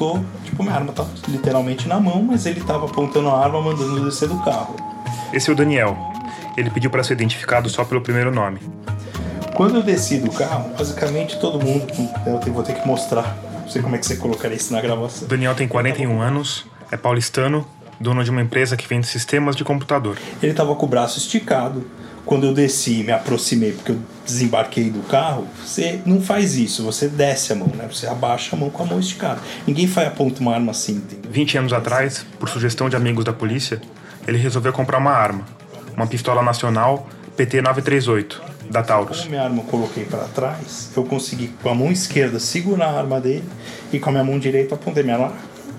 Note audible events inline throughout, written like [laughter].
Voltou, tipo, minha arma tava literalmente na mão, mas ele tava apontando a arma, mandando descer do carro. Esse é o Daniel. Ele pediu para ser identificado só pelo primeiro nome. Quando eu desci do carro, basicamente todo mundo, eu vou ter que mostrar, não sei como é que você colocaria isso na gravação. Daniel tem 41 anos, é paulistano, dono de uma empresa que vende sistemas de computador. Ele tava com o braço esticado, quando eu desci e me aproximei, porque eu desembarquei do carro, você não faz isso, você desce a mão, né? Você abaixa a mão com a mão esticada. Ninguém faz aponta uma arma assim. Entendeu? 20 anos atrás, por sugestão de amigos da polícia, ele resolveu comprar uma arma, uma pistola nacional PT-938, da Taurus. Como minha arma eu coloquei para trás, eu consegui com a mão esquerda segurar a arma dele e com a minha mão direita apontei minha arma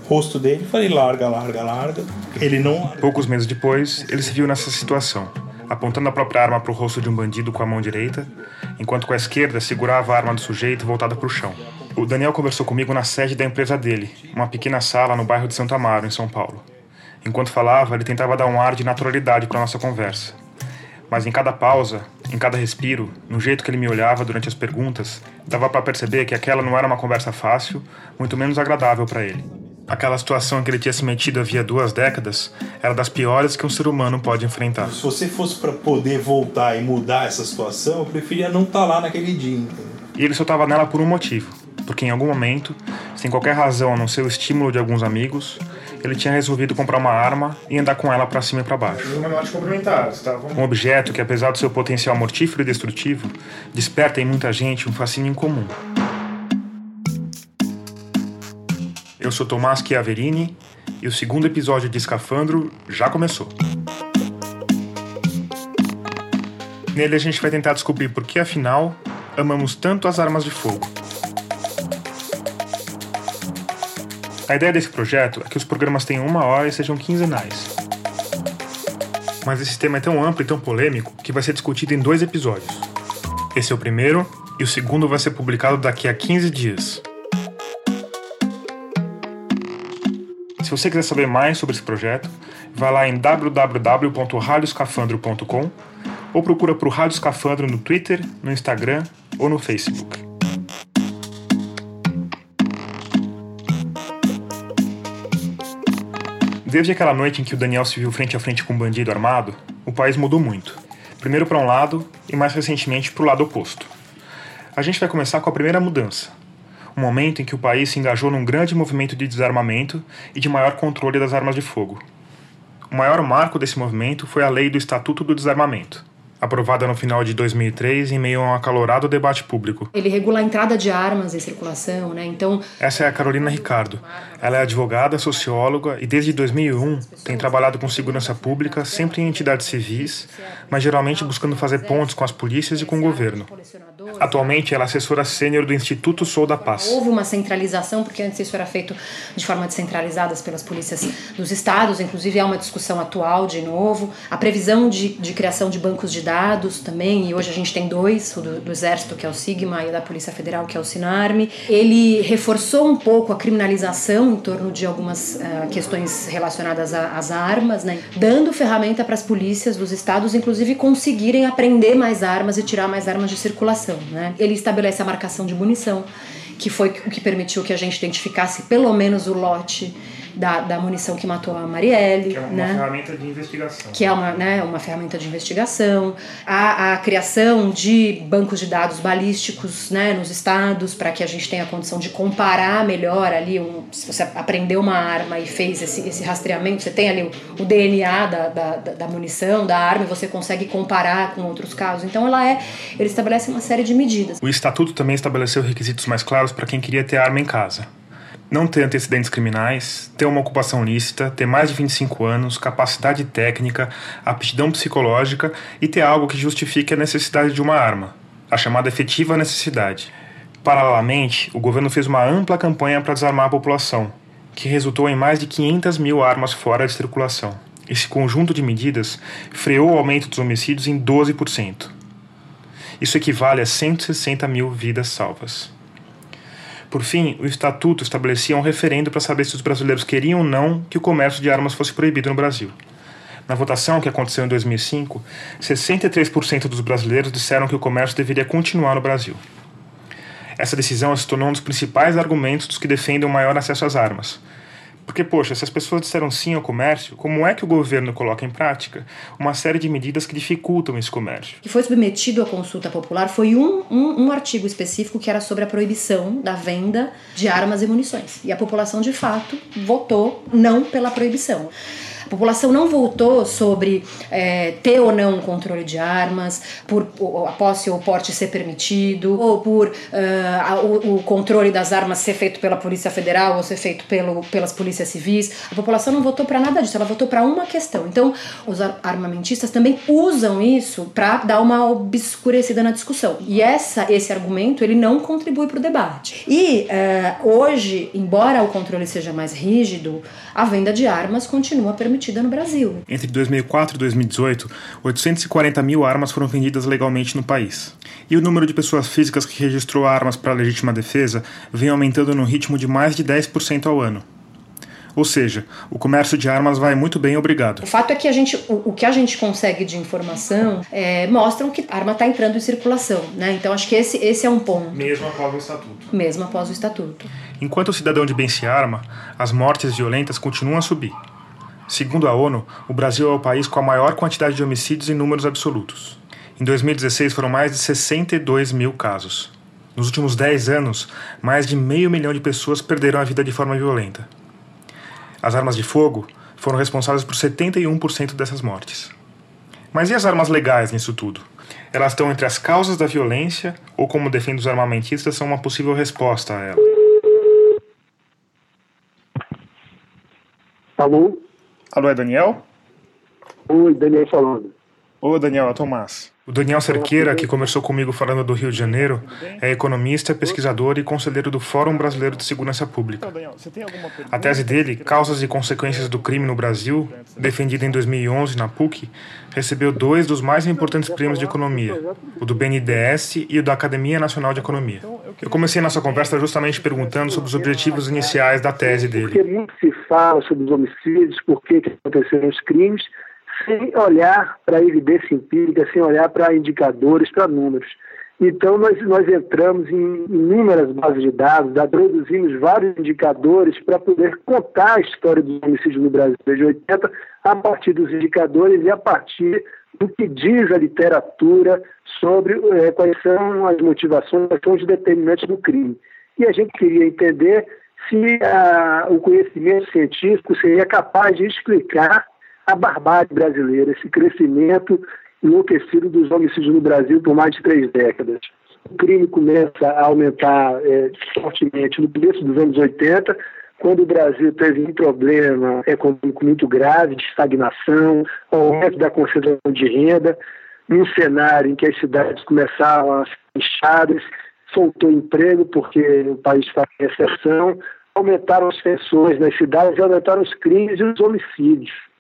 rosto dele, falei larga, larga, larga. Ele não. Poucos meses depois, ele se viu nessa situação apontando a própria arma para o rosto de um bandido com a mão direita, enquanto com a esquerda segurava a arma do sujeito voltada para o chão. O Daniel conversou comigo na sede da empresa dele, uma pequena sala no bairro de Santo Amaro, em São Paulo. Enquanto falava, ele tentava dar um ar de naturalidade para nossa conversa. Mas em cada pausa, em cada respiro, no jeito que ele me olhava durante as perguntas, dava para perceber que aquela não era uma conversa fácil, muito menos agradável para ele. Aquela situação em que ele tinha se metido havia duas décadas era das piores que um ser humano pode enfrentar. Se você fosse para poder voltar e mudar essa situação, eu preferia não estar tá lá naquele dia. Entendeu? E ele só estava nela por um motivo. Porque em algum momento, sem qualquer razão a não ser o estímulo de alguns amigos, ele tinha resolvido comprar uma arma e andar com ela para cima e para baixo. Um objeto que, apesar do seu potencial mortífero e destrutivo, desperta em muita gente um fascínio incomum. Eu sou Tomás Chiaverini e o segundo episódio de Escafandro já começou. Nele a gente vai tentar descobrir por que, afinal, amamos tanto as armas de fogo. A ideia desse projeto é que os programas tenham uma hora e sejam quinzenais. Mas esse tema é tão amplo e tão polêmico que vai ser discutido em dois episódios. Esse é o primeiro e o segundo vai ser publicado daqui a 15 dias. Se você quiser saber mais sobre esse projeto, vai lá em www.radioscafandro.com ou procura por Rádio Escafandro no Twitter, no Instagram ou no Facebook. Desde aquela noite em que o Daniel se viu frente a frente com um bandido armado, o país mudou muito. Primeiro para um lado e mais recentemente para o lado oposto. A gente vai começar com a primeira mudança, um momento em que o país se engajou num grande movimento de desarmamento e de maior controle das armas de fogo. O maior marco desse movimento foi a Lei do Estatuto do Desarmamento, aprovada no final de 2003 em meio a um acalorado debate público. Ele regula a entrada de armas em circulação, né? Então, essa é a Carolina Ricardo. Ela é advogada, socióloga e desde 2001 tem trabalhado com segurança pública, sempre em entidades civis, mas geralmente buscando fazer pontos com as polícias e com o governo. Atualmente, ela é assessora sênior do Instituto Sou da Paz. Houve uma centralização, porque antes isso era feito de forma descentralizada pelas polícias dos estados, inclusive há uma discussão atual de novo. A previsão de, de criação de bancos de dados também, e hoje a gente tem dois, o do, do Exército, que é o Sigma, e da Polícia Federal, que é o Sinarme. Ele reforçou um pouco a criminalização em torno de algumas uh, questões relacionadas às armas, né? dando ferramenta para as polícias dos estados, inclusive, conseguirem aprender mais armas e tirar mais armas de circulação. Né? Ele estabelece a marcação de munição, que foi o que permitiu que a gente identificasse pelo menos o lote da, da munição que matou a Marielle. Que é uma, né? ferramenta de investigação. Que é uma, né, uma ferramenta de investigação. A, a criação de bancos de dados balísticos né, nos estados, para que a gente tenha a condição de comparar melhor ali. Um, se você aprendeu uma arma e fez esse, esse rastreamento, você tem ali o, o DNA da, da, da, munição, da arma, e você consegue comparar com outros casos. Então ela é. Ele estabelece uma série de medidas. O estatuto também estabeleceu requisitos mais claros para quem queria ter arma em casa não ter antecedentes criminais, ter uma ocupação lícita, ter mais de 25 anos, capacidade técnica, aptidão psicológica e ter algo que justifique a necessidade de uma arma, a chamada efetiva necessidade. Paralelamente, o governo fez uma ampla campanha para desarmar a população, que resultou em mais de 500 mil armas fora de circulação. Esse conjunto de medidas freou o aumento dos homicídios em 12%. Isso equivale a 160 mil vidas salvas. Por fim, o estatuto estabelecia um referendo para saber se os brasileiros queriam ou não que o comércio de armas fosse proibido no Brasil. Na votação que aconteceu em 2005, 63% dos brasileiros disseram que o comércio deveria continuar no Brasil. Essa decisão se tornou um dos principais argumentos dos que defendem o maior acesso às armas. Porque, poxa, se as pessoas disseram sim ao comércio, como é que o governo coloca em prática uma série de medidas que dificultam esse comércio? O que foi submetido à consulta popular foi um, um, um, artigo específico que era sobre a proibição da venda de armas e munições. E a população, de fato, votou não pela proibição população não votou sobre é, ter ou não um controle de armas, por a posse ou porte ser permitido, ou por uh, a, o, o, controle das armas ser feito pela Polícia Federal ou ser feito pelo, pelas polícias civis. A população não votou para nada disso, ela votou para uma questão. Então, os armamentistas também usam isso para dar uma obscurecida na discussão. E essa, esse argumento ele não contribui para o debate. E uh, hoje, embora o controle seja mais rígido, a venda de armas continua permitida no Brasil. Entre 2004 e 2018, 840 mil armas foram vendidas legalmente no país. E o número de pessoas físicas que registrou armas para legítima defesa vem aumentando no ritmo de mais de 10% ao ano. Ou seja, o comércio de armas vai muito bem, obrigado. O fato é que a gente, o, o que a gente consegue de informação é, mostram que a arma está entrando em circulação. Né? Então acho que esse, esse é um ponto. Mesmo após o estatuto. Mesmo após o estatuto. Enquanto o cidadão de bem se arma, as mortes violentas continuam a subir. Segundo a ONU, o Brasil é o país com a maior quantidade de homicídios em números absolutos. Em 2016 foram mais de 62 mil casos. Nos últimos 10 anos, mais de meio milhão de pessoas perderam a vida de forma violenta. As armas de fogo foram responsáveis por 71% dessas mortes. Mas e as armas legais nisso tudo? Elas estão entre as causas da violência ou, como defendem os armamentistas, são uma possível resposta a ela? Alô? Alô, é Daniel? Oi, Daniel falando. Ô, Daniel, é Tomás. O Daniel Cerqueira, que conversou comigo falando do Rio de Janeiro, é economista, pesquisador e conselheiro do Fórum Brasileiro de Segurança Pública. A tese dele, Causas e Consequências do Crime no Brasil, defendida em 2011 na PUC, recebeu dois dos mais importantes prêmios de economia, o do BNDES e o da Academia Nacional de Economia. Eu comecei nossa conversa justamente perguntando sobre os objetivos iniciais da tese dele. Porque muito se fala sobre os homicídios, por que aconteceram os crimes, sem olhar para evidência empírica, sem olhar para indicadores, para números. Então, nós, nós entramos em inúmeras bases de dados, produzimos vários indicadores para poder contar a história dos homicídios no Brasil desde 80, a partir dos indicadores e a partir do que diz a literatura sobre é, quais são as motivações, quais são os determinantes do crime. E a gente queria entender se a, o conhecimento científico seria capaz de explicar a barbárie brasileira, esse crescimento enlouquecido dos homicídios no Brasil por mais de três décadas. O crime começa a aumentar é, fortemente no começo dos anos 80, quando o Brasil teve um problema econômico muito grave, de estagnação, aumento da concentração de renda, num cenário em que as cidades começaram a ser fechadas, soltou emprego porque o país estava em recessão, aumentaram as tensões nas cidades, aumentaram os crimes e os homicídios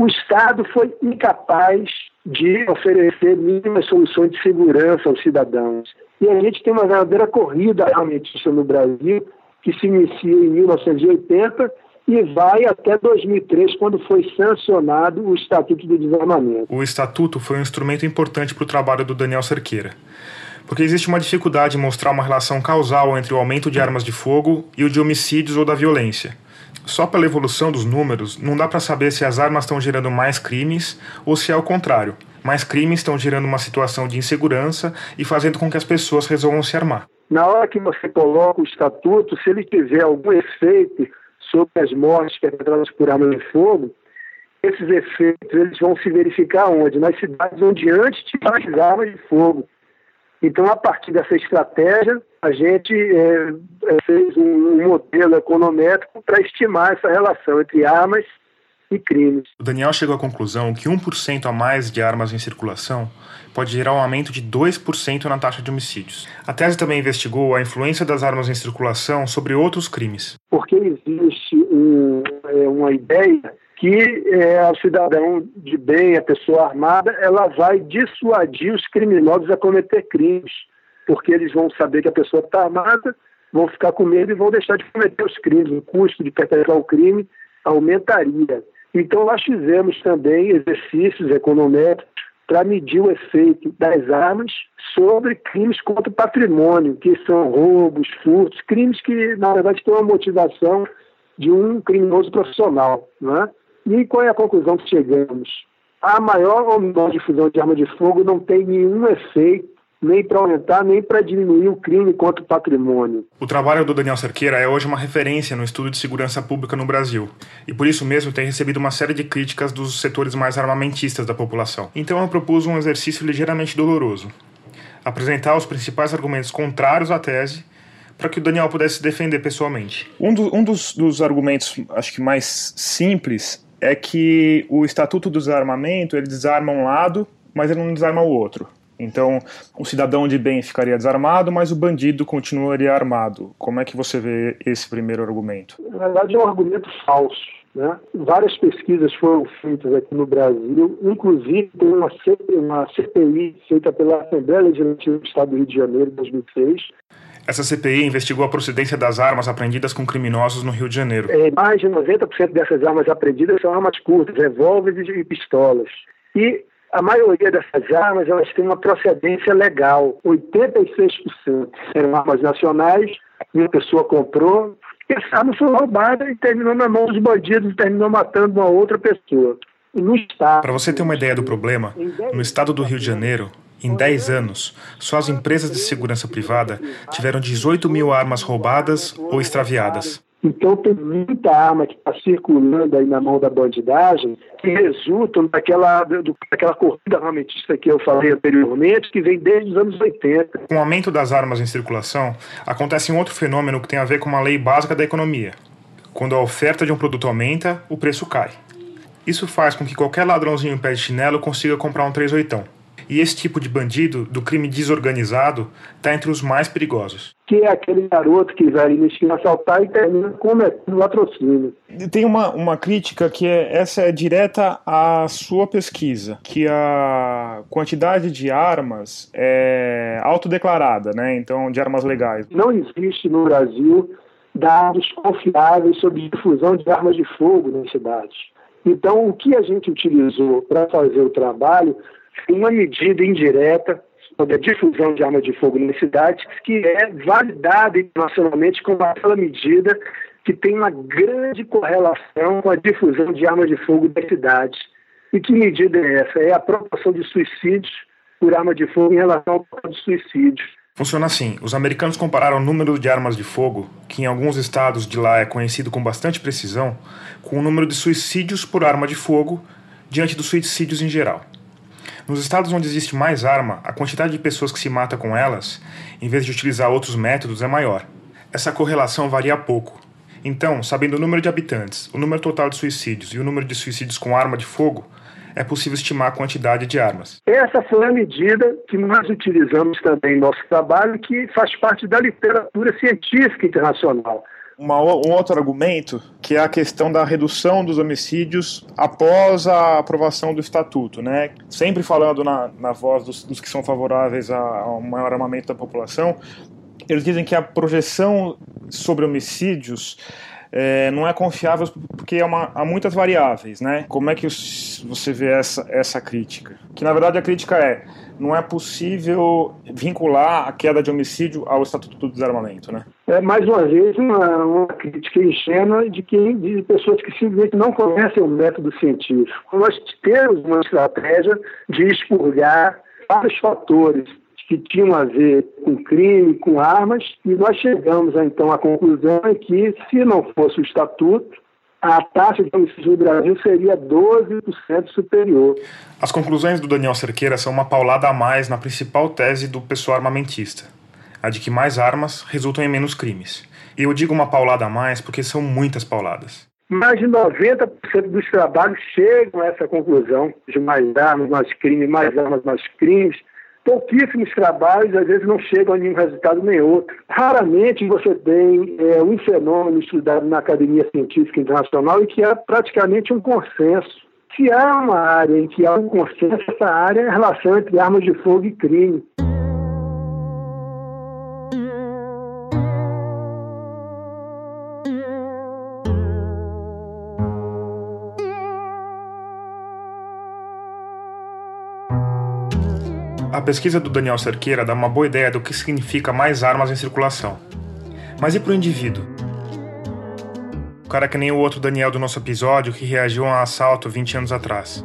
o Estado foi incapaz de oferecer mínimas soluções de segurança aos cidadãos. E a gente tem uma verdadeira corrida armamentista no Brasil, que se inicia em 1980 e vai até 2003, quando foi sancionado o Estatuto do Desarmamento. O Estatuto foi um instrumento importante para o trabalho do Daniel Cerqueira. Porque existe uma dificuldade em mostrar uma relação causal entre o aumento de armas de fogo e o de homicídios ou da violência. Só pela evolução dos números, não dá para saber se as armas estão gerando mais crimes ou se é o contrário. Mais crimes estão gerando uma situação de insegurança e fazendo com que as pessoas resolvam se armar. Na hora que você coloca o estatuto, se ele tiver algum efeito sobre as mortes perpetradas por arma de fogo, esses efeitos eles vão se verificar onde? Nas cidades onde antes tinha mais armas de fogo. Então, a partir dessa estratégia, a gente é, é fez um, modelo econométrico para estimar essa relação entre armas e crimes. O Daniel chegou à conclusão que 1% a mais de armas em circulação pode gerar um aumento de 2% na taxa de homicídios. A tese também investigou a influência das armas em circulação sobre outros crimes. Porque existe um, é, uma ideia que é, o cidadão de bem, a pessoa armada, ela vai dissuadir os criminosos a cometer crimes, porque eles vão saber que a pessoa está armada, vão ficar com medo e vão deixar de cometer os crimes. O custo de perpetrar o crime aumentaria. Então, nós fizemos também exercícios econométricos para medir o efeito das armas sobre crimes contra o patrimônio, que são roubos, furtos, crimes que, na verdade, têm uma motivação de um criminoso profissional. Né? E qual é a conclusão que chegamos? A maior ou menor difusão de arma de fogo não tem nenhum efeito nem para aumentar, nem para diminuir o crime contra o patrimônio. O trabalho do Daniel Cerqueira é hoje uma referência no estudo de segurança pública no Brasil, e por isso mesmo tem recebido uma série de críticas dos setores mais armamentistas da população. Então eu propus um exercício ligeiramente doloroso: apresentar os principais argumentos contrários à tese para que o Daniel pudesse defender pessoalmente. Um, do, um dos, dos, argumentos, acho que mais simples, é que o Estatuto do Desarmamento ele desarma um lado, mas ele não desarma o outro. Então, o cidadão de bem ficaria desarmado, mas o bandido continuaria armado. Como é que você vê esse primeiro argumento? Na verdade, é um argumento falso. Né? Várias pesquisas foram feitas aqui no Brasil, inclusive tem uma, uma CPI feita pela Assembleia Legislativa do Estado do Rio de Janeiro, em 2006, essa CPI investigou a procedência das armas apreendidas com criminosos no Rio de Janeiro. É, mais de 90% dessas armas apreendidas são armas curtas, revólveres e pistolas. E a maioria dessas armas elas têm uma procedência legal. 86% eram armas nacionais, uma pessoa comprou, essa arma foi roubada e terminou na mão dos bandidos e terminou matando uma outra pessoa. Para você ter uma ideia do problema, no estado do Rio de Janeiro, em 10 anos, só as empresas de segurança privada tiveram 18 mil armas roubadas ou extraviadas. Então tem muita arma que está circulando aí na mão da bandidagem que resultam daquela, do, daquela corrida armamentista que eu falei anteriormente, que vem desde os anos 80. Com o aumento das armas em circulação, acontece um outro fenômeno que tem a ver com uma lei básica da economia. Quando a oferta de um produto aumenta, o preço cai. Isso faz com que qualquer ladrãozinho em pé de chinelo consiga comprar um 38. E esse tipo de bandido, do crime desorganizado, está entre os mais perigosos. Que é aquele garoto que vai iniciar assaltar e termina cometendo latrocínio. Tem uma, uma crítica que é, essa é direta à sua pesquisa, que a quantidade de armas é autodeclarada, né? Então, de armas legais. Não existe no Brasil dados confiáveis sobre difusão de armas de fogo nas cidades. Então, o que a gente utilizou para fazer o trabalho uma medida indireta sobre a difusão de armas de fogo nas cidades, que é validada internacionalmente como aquela medida que tem uma grande correlação com a difusão de armas de fogo das cidades. E que medida é essa? É a proporção de suicídios por arma de fogo em relação ao de suicídios. Funciona assim: os americanos compararam o número de armas de fogo, que em alguns estados de lá é conhecido com bastante precisão, com o número de suicídios por arma de fogo diante dos suicídios em geral. Nos estados onde existe mais arma, a quantidade de pessoas que se mata com elas, em vez de utilizar outros métodos, é maior. Essa correlação varia pouco. Então, sabendo o número de habitantes, o número total de suicídios e o número de suicídios com arma de fogo, é possível estimar a quantidade de armas. Essa foi a medida que nós utilizamos também em nosso trabalho, que faz parte da literatura científica internacional uma, um outro argumento, que é a questão da redução dos homicídios após a aprovação do estatuto, né? Sempre falando na, na voz dos, dos que são favoráveis a, a um maior armamento da população, eles dizem que a projeção sobre homicídios é, não é confiável porque é uma, há muitas variáveis, né? Como é que você vê essa, essa crítica? Que na verdade a crítica é não é possível vincular a queda de homicídio ao Estatuto do Desarmamento, né? É, mais uma vez, uma, uma crítica ingênua de, quem, de pessoas que simplesmente não conhecem o método científico. Nós temos uma estratégia de expurgar vários fatores que tinham a ver com crime, com armas, e nós chegamos então à conclusão que, se não fosse o Estatuto, a taxa de homicídio no Brasil seria 12% superior. As conclusões do Daniel Cerqueira são uma paulada a mais na principal tese do pessoal armamentista, a de que mais armas resultam em menos crimes. E eu digo uma paulada a mais porque são muitas pauladas. Mais de 90% dos trabalhos chegam a essa conclusão de mais armas, mais crimes, mais armas, mais crimes pouquíssimos trabalhos, às vezes não chegam a nenhum resultado nem outro. Raramente você tem é, um fenômeno estudado na Academia Científica Internacional e que é praticamente um consenso. Se há uma área em que há um consenso, essa área é a relação entre armas de fogo e crime. A pesquisa do Daniel Cerqueira dá uma boa ideia do que significa mais armas em circulação. Mas e para o indivíduo? O cara que nem o outro Daniel do nosso episódio que reagiu a um assalto 20 anos atrás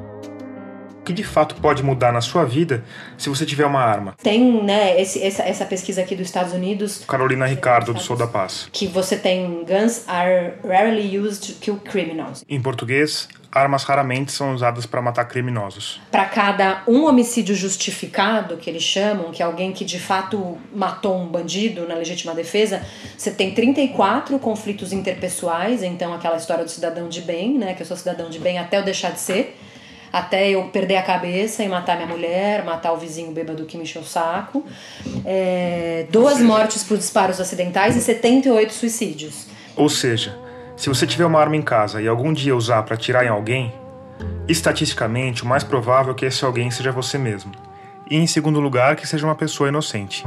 que de fato pode mudar na sua vida se você tiver uma arma. Tem, né, esse, essa, essa pesquisa aqui dos Estados Unidos. Carolina Ricardo, do Sou da Paz. Que você tem guns are rarely used to kill criminals. Em português, armas raramente são usadas para matar criminosos. Para cada um homicídio justificado, que eles chamam, que é alguém que de fato matou um bandido na legítima defesa, você tem 34 conflitos interpessoais, então aquela história do cidadão de bem, né, que eu sou cidadão de bem até eu deixar de ser até eu perder a cabeça e matar minha mulher, matar o vizinho bêbado que me encheu o saco. É, duas mortes por disparos acidentais e 78 suicídios. Ou seja, se você tiver uma arma em casa e algum dia usar para atirar em alguém, estatisticamente o mais provável é que esse alguém seja você mesmo. E em segundo lugar, que seja uma pessoa inocente.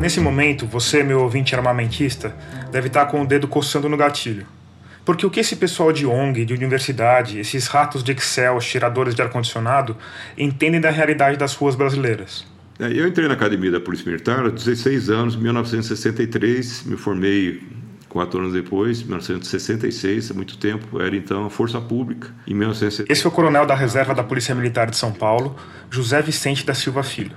Nesse momento, você, meu ouvinte armamentista, deve estar com o dedo coçando no gatilho. Porque o que esse pessoal de ONG, de universidade, esses ratos de Excel, tiradores de ar-condicionado, entendem da realidade das ruas brasileiras? É, eu entrei na academia da Polícia Militar aos 16 anos, em 1963, me formei quatro anos depois, 1966, há muito tempo, era então a Força Pública. Em 1960... Esse foi o coronel da reserva da Polícia Militar de São Paulo, José Vicente da Silva Filho.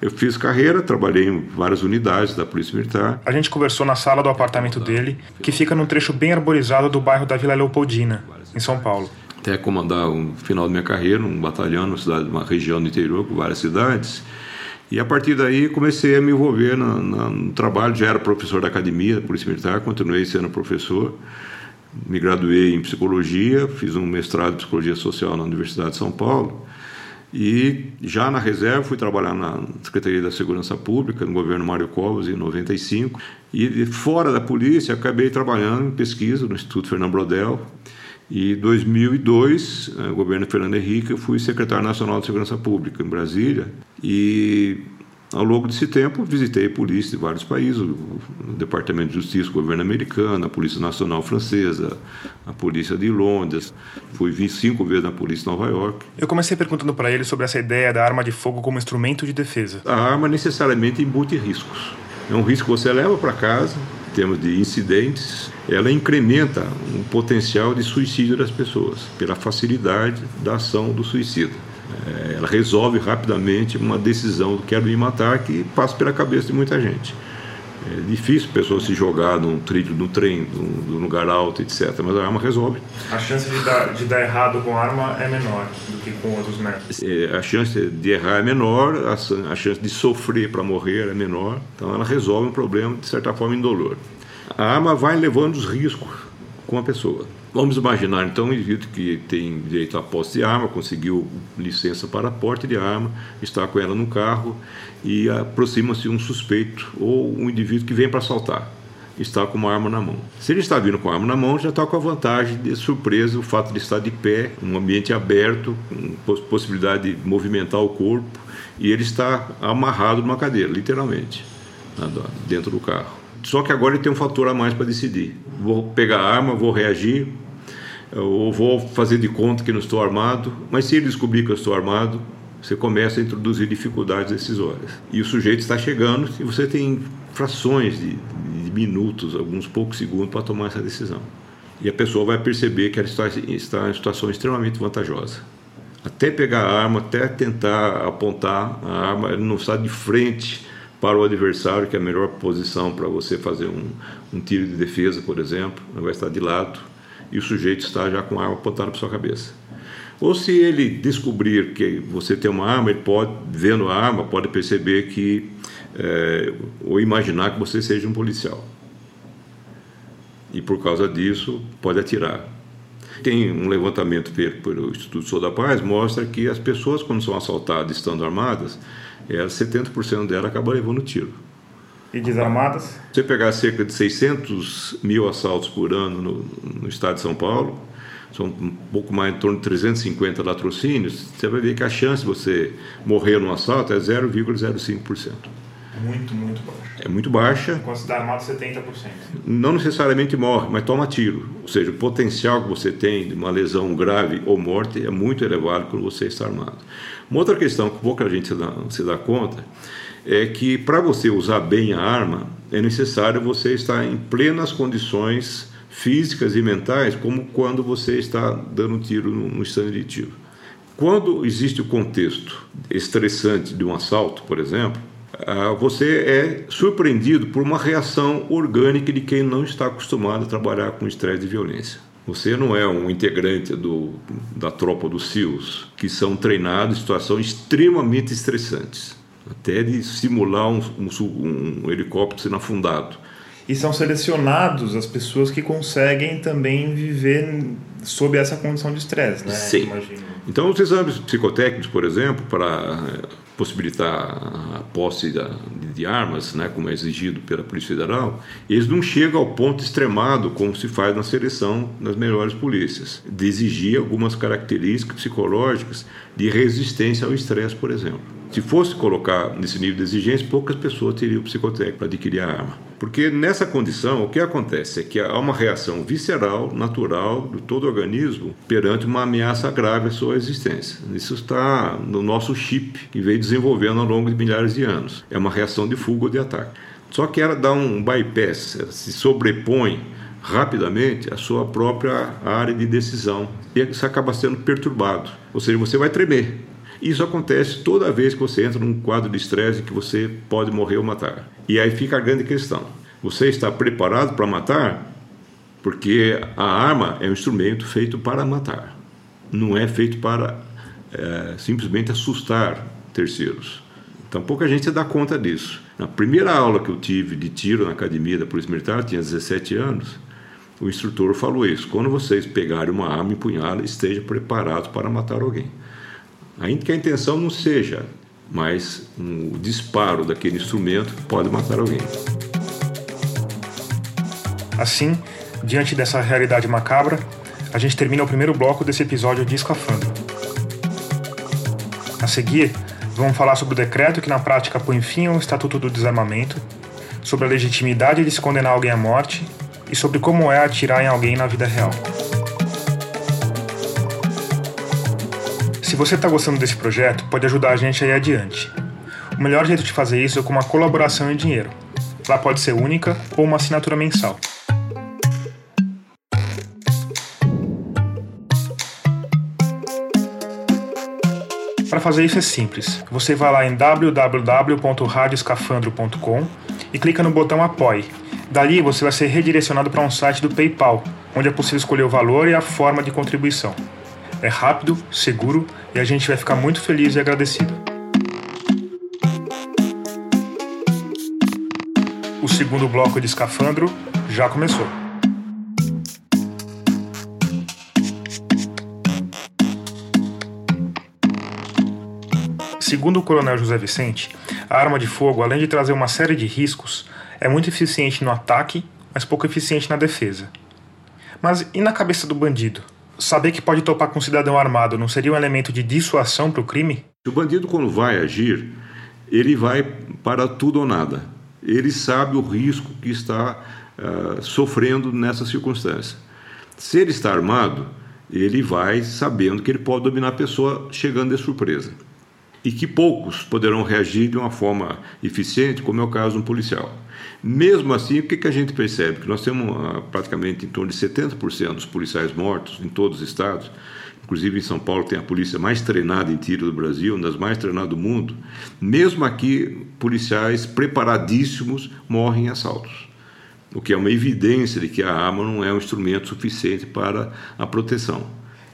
Eu fiz carreira, trabalhei em várias unidades da Polícia Militar. A gente conversou na sala do apartamento dele, que fica num trecho bem arborizado do bairro da Vila Leopoldina, em São Paulo. Até comandar um final da minha carreira, um batalhão numa cidade, uma região do interior com várias cidades. E a partir daí comecei a me envolver no, trabalho. Já era professor da academia da Polícia Militar, continuei sendo professor. Me graduei em psicologia, fiz um mestrado em psicologia social na Universidade de São Paulo. E já na reserva fui trabalhar na Secretaria da Segurança Pública, no governo Mário Covas, em 95. E fora da polícia, acabei trabalhando em pesquisa no Instituto Fernando Brodel. E em 2002, no governo Fernando Henrique, eu fui secretário nacional de Segurança Pública em Brasília. E ao longo desse tempo, visitei polícia de vários países, o Departamento de Justiça, o governo americano, a Polícia Nacional Francesa, a Polícia de Londres. Fui 25 vezes na Polícia de Nova York. Eu comecei perguntando para ele sobre essa ideia da arma de fogo como instrumento de defesa. A arma necessariamente embute riscos. É um risco que você leva para casa, termos de incidentes, ela incrementa o potencial de suicídio das pessoas, pela facilidade da ação do suicida. É, ela resolve rapidamente uma decisão do quero me matar que passa pela cabeça de muita gente. É difícil a pessoa se jogar num trilho, no trem, num, lugar alto, etc. Mas a arma resolve. A chance de dar, de dar errado com a arma é menor do que com outros métodos. É, a chance de errar é menor, a, a chance de sofrer para morrer é menor. Então ela resolve um problema de certa forma indolor. A arma vai levando os riscos com a pessoa. Vamos imaginar então um indivíduo que tem direito à posse de arma, conseguiu licença para porte de arma, está com ela no carro e aproxima-se um suspeito ou um indivíduo que vem para assaltar. Está com uma arma na mão. Se ele está vindo com a arma na mão, já está com a vantagem de surpresa o fato de estar de pé, um ambiente aberto, com possibilidade de movimentar o corpo, e ele está amarrado numa cadeira, literalmente, dentro do carro. Só que agora ele tem um fator a mais para decidir. Vou pegar a arma, vou reagir, ou vou fazer de conta que não estou armado, mas se ele descobrir que eu estou armado, você começa a introduzir dificuldades decisórias. E o sujeito está chegando e você tem frações de, de minutos, alguns poucos segundos para tomar essa decisão. E a pessoa vai perceber que ela está, está em situação extremamente vantajosa. Até pegar a arma, até tentar apontar a arma, ele não está de frente para o adversário, que é a melhor posição para você fazer um, um tiro de defesa, por exemplo, vai estar de lado e o sujeito está já com a arma apontada para sua cabeça. Ou se ele descobrir que você tem uma arma, ele pode, vendo a arma, pode perceber que, é, ou imaginar que você seja um policial. E por causa disso, pode atirar. Tem um levantamento feito pelo Instituto Sou da Paz, mostra que as pessoas, quando são assaltadas estando armadas, é, 70% delas acabam levando tiro. E desarmadas? Você pegar cerca de 600 mil assaltos por ano no, no estado de São Paulo, são um pouco mais em torno de 350 latrocínios, você vai ver que a chance de você morrer num assalto é 0,05%. Muito, muito baixa. É muito baixa. Se dá armado, 70%. Não necessariamente morre, mas toma tiro. Ou seja, o potencial que você tem de uma lesão grave ou morte é muito elevado quando você está armado. Uma outra questão que pouca gente se dá, se dá conta é que para você usar bem a arma, é necessário você estar em plenas condições físicas e mentais, como quando você está dando um tiro no stand de tiro. Quando existe o contexto estressante de um assalto, por exemplo, ah, você é surpreendido por uma reação orgânica de quem não está acostumado a trabalhar com estresse e violência. Você não é um integrante do, da tropa dos SEALs, que são treinados em situações extremamente estressantes, até de simular um, um, um helicóptero sendo afundado. E são selecionados as pessoas que conseguem também viver sob essa condição de estresse, né? Sim. Imagino. Então, os exames psicotécnicos, por exemplo, para possibilitar a posse de armas, né, como é exigido pela Polícia Federal, eles não chegam ao ponto extremado como se faz na seleção das melhores polícias, de exigir algumas características psicológicas de resistência ao estresse, por exemplo. Se fosse colocar nesse nível de exigência, poucas pessoas teriam psicotécnico para adquirir a arma. Porque nessa condição, o que acontece é que há uma reação visceral, natural, de todo o organismo perante uma ameaça grave à sua existência. Isso está no nosso chip, que veio desenvolvendo ao longo de milhares de anos. É uma reação de fuga ou de ataque. Só que ela dá um bypass, se sobrepõe rapidamente a sua própria área de decisão e isso acaba sendo perturbado. Ou seja, você vai tremer. Isso acontece toda vez que você entra num quadro de estresse que você pode morrer ou matar. E aí fica a grande questão: você está preparado para matar? Porque a arma é um instrumento feito para matar, não é feito para é, simplesmente assustar terceiros. Então pouca gente dá conta disso. Na primeira aula que eu tive de tiro na academia da Polícia Militar, tinha 17 anos, o instrutor falou isso: quando vocês pegarem uma arma empunhada, esteja preparado para matar alguém. Ainda que a intenção não seja, mas um, o disparo daquele instrumento pode matar alguém. Assim, diante dessa realidade macabra, a gente termina o primeiro bloco desse episódio de Escafandro. A seguir, vamos falar sobre o decreto que na prática põe fim ao Estatuto do Desarmamento, sobre a legitimidade de se condenar alguém à morte e sobre como é atirar em alguém na vida real. Se você está gostando desse projeto, pode ajudar a gente a ir adiante. O melhor jeito de fazer isso é com uma colaboração em dinheiro. Lá pode ser única ou uma assinatura mensal. Para fazer isso é simples. Você vai lá em www.radioscafandro.com e clica no botão Apoie. Dali você vai ser redirecionado para um site do PayPal, onde é possível escolher o valor e a forma de contribuição. É rápido, seguro e a gente vai ficar muito feliz e agradecido. O segundo bloco de escafandro já começou. Segundo o coronel José Vicente, a arma de fogo, além de trazer uma série de riscos, é muito eficiente no ataque, mas pouco eficiente na defesa. Mas e na cabeça do bandido? Saber que pode topar com um cidadão armado não seria um elemento de dissuasão para o crime? O bandido, quando vai agir, ele vai para tudo ou nada. Ele sabe o risco que está uh, sofrendo nessa circunstância. Se ele está armado, ele vai sabendo que ele pode dominar a pessoa chegando de surpresa. E que poucos poderão reagir de uma forma eficiente, como é o caso de um policial. Mesmo assim, o que, a gente percebe? Que nós temos praticamente em torno de 70% dos policiais mortos em todos os estados. Inclusive em São Paulo tem a polícia mais treinada em tiro do Brasil, uma das mais treinadas do mundo. Mesmo aqui, policiais preparadíssimos morrem em assaltos. O que é uma evidência de que a arma não é um instrumento suficiente para a proteção.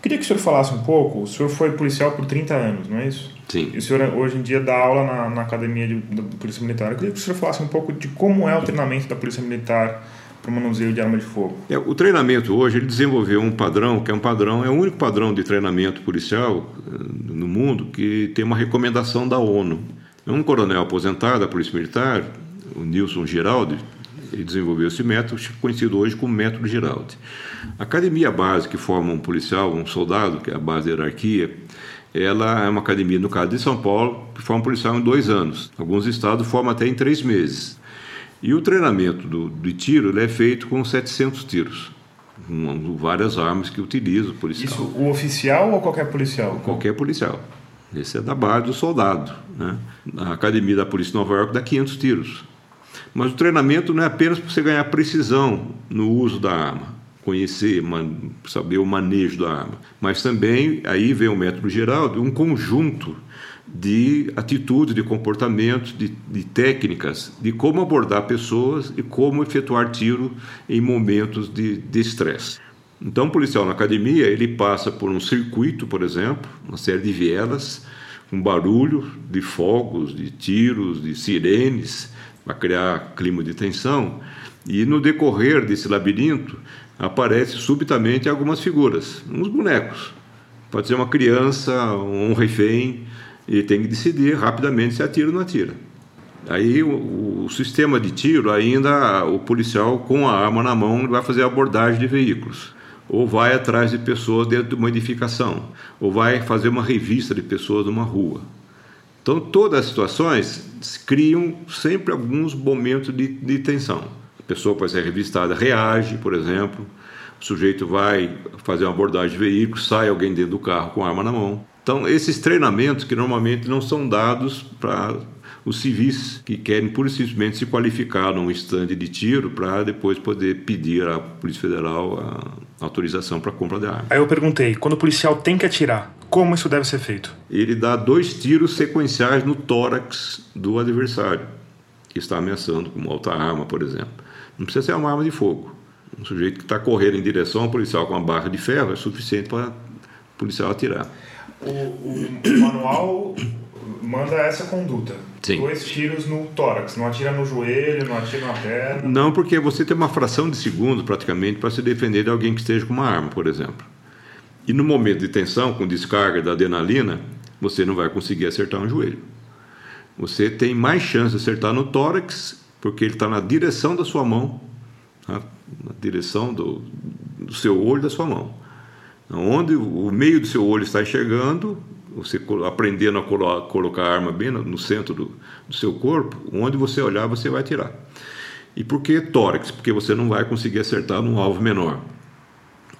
Queria que o senhor falasse um pouco. O senhor foi policial por 30 anos, não é isso? Sim. E o senhor hoje em dia dá aula na, na academia de, da Polícia Militar. Eu queria que o senhor falasse um pouco de como é o treinamento da Polícia Militar para o manuseio de arma de fogo. É, o treinamento hoje ele desenvolveu um padrão que é um padrão é o único padrão de treinamento policial eh, no mundo que tem uma recomendação da ONU. Um coronel aposentado da Polícia Militar, o Nilson Giraldi, ele desenvolveu esse método, conhecido hoje como método Giraldi. A academia base que forma um policial, um soldado, que é a base da hierarquia, ela é uma academia, no caso de São Paulo, que forma um policial em dois anos. Alguns estados formam até em três meses. E o treinamento do, de tiro é feito com 700 tiros, com várias armas que utiliza o policial. Isso, o oficial ou qualquer policial? Qualquer policial. Esse é da base do soldado. Né? A academia da Polícia de Nova York dá 500 tiros. Mas o treinamento não é apenas para você ganhar precisão no uso da arma, conhecer, saber o manejo da arma, mas também aí vem o método geral de um conjunto de atitudes, de comportamentos, de, de técnicas, de como abordar pessoas e como efetuar tiro em momentos de estresse. Então, o policial na academia ele passa por um circuito, por exemplo, uma série de vielas, com barulho de fogos, de tiros, de sirenes, para criar clima de tensão. E no decorrer desse labirinto aparece subitamente algumas figuras, uns bonecos. Pode ser uma criança, um refém, e tem que decidir rapidamente se atira ou não atira. Aí o, o, sistema de tiro, ainda o policial com a arma na mão vai fazer a abordagem de veículos, ou vai atrás de pessoas dentro de uma edificação, ou vai fazer uma revista de pessoas numa rua. Então todas as situações criam sempre alguns momentos de, de tensão. A pessoa pode ser revistada, reage, por exemplo, o sujeito vai fazer uma abordagem de veículo, sai alguém dentro do carro com arma na mão. Então, esses treinamentos que normalmente não são dados para os civis que querem pura e simplesmente se qualificar num estande de tiro para depois poder pedir à Polícia Federal a autorização para compra de arma. Aí eu perguntei, quando o policial tem que atirar, como isso deve ser feito? Ele dá dois tiros sequenciais no tórax do adversário, que está ameaçando com uma outra arma, por exemplo. Não precisa ser uma arma de fogo. Um sujeito que está correndo em direção ao policial com uma barra de ferro é suficiente para o policial atirar o, o manual manda essa conduta. Sim. Dois tiros no tórax, não atira no joelho, não atira na perna. Não, porque você tem uma fração de segundo praticamente para se defender de alguém que esteja com uma arma, por exemplo. E no momento de tensão, com descarga da adrenalina, você não vai conseguir acertar um joelho. Você tem mais chance de acertar no tórax, porque ele está na direção da sua mão, tá? na direção do, do seu olho da sua mão. Onde o meio do seu olho está enxergando, você aprendendo a colocar a arma bem no centro do, do seu corpo, onde você olhar, você vai tirar. E por que tórax? Porque você não vai conseguir acertar num alvo menor,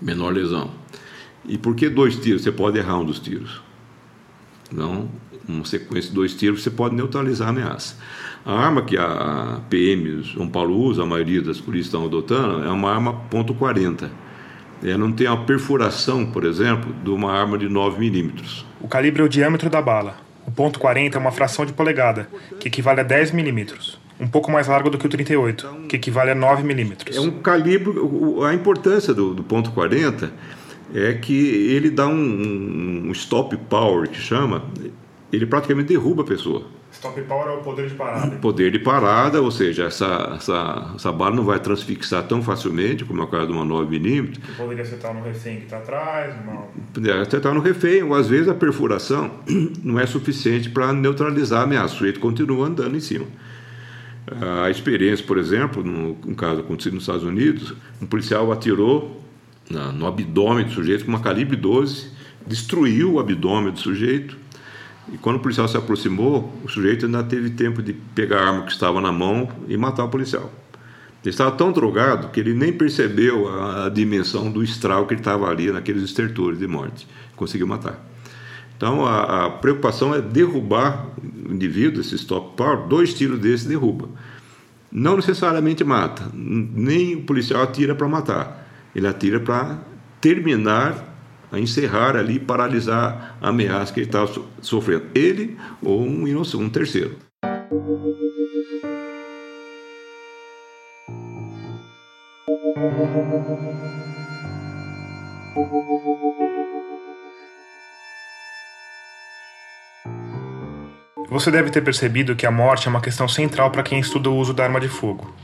menor lesão. E por que dois tiros? Você pode errar um dos tiros. Então, uma sequência de dois tiros, você pode neutralizar a ameaça. A arma que a PM São Paulo usa, a maioria das polícias estão adotando, é uma arma .40 é, não tem a perfuração, por exemplo, de uma arma de 9 milímetros. O calibre é o diâmetro da bala. O ponto .40 é uma fração de polegada, que equivale a 10 milímetros. Um pouco mais largo do que o 38, que equivale a 9 milímetros. É um calibre... A importância do, do ponto .40 é que ele dá um, um stop power, que chama, ele praticamente derruba a pessoa. Stop power é o poder de parada. Poder de parada, ou seja, essa, essa, essa bala não vai transfixar tão facilmente, como é o caso de uma 9mm. Que poderia acertar no refém que está atrás. Não. Poderia acertar no refém, ou às vezes a perfuração [clears throat] não é suficiente para neutralizar a ameaça. O sujeito continua andando em cima. A experiência, por exemplo, no, um caso acontecido nos Estados Unidos, um policial atirou na, no abdômen do sujeito com uma calibre 12, destruiu o abdômen do sujeito e quando o policial se aproximou, o sujeito ainda teve tempo de pegar a arma que estava na mão e matar o policial. Ele estava tão drogado que ele nem percebeu a, a dimensão do estrago que ele estava ali naqueles estertores de morte. Conseguiu matar. Então a, a, preocupação é derrubar o indivíduo, esse stop power, dois tiros desse derruba. Não necessariamente mata, nem o policial atira para matar, ele atira para terminar a encerrar ali, paralisar a ameaça que ele estava sofrendo. Ele ou um inocente, um terceiro. Você deve ter percebido que a morte é uma questão central para quem estuda o uso da arma de fogo.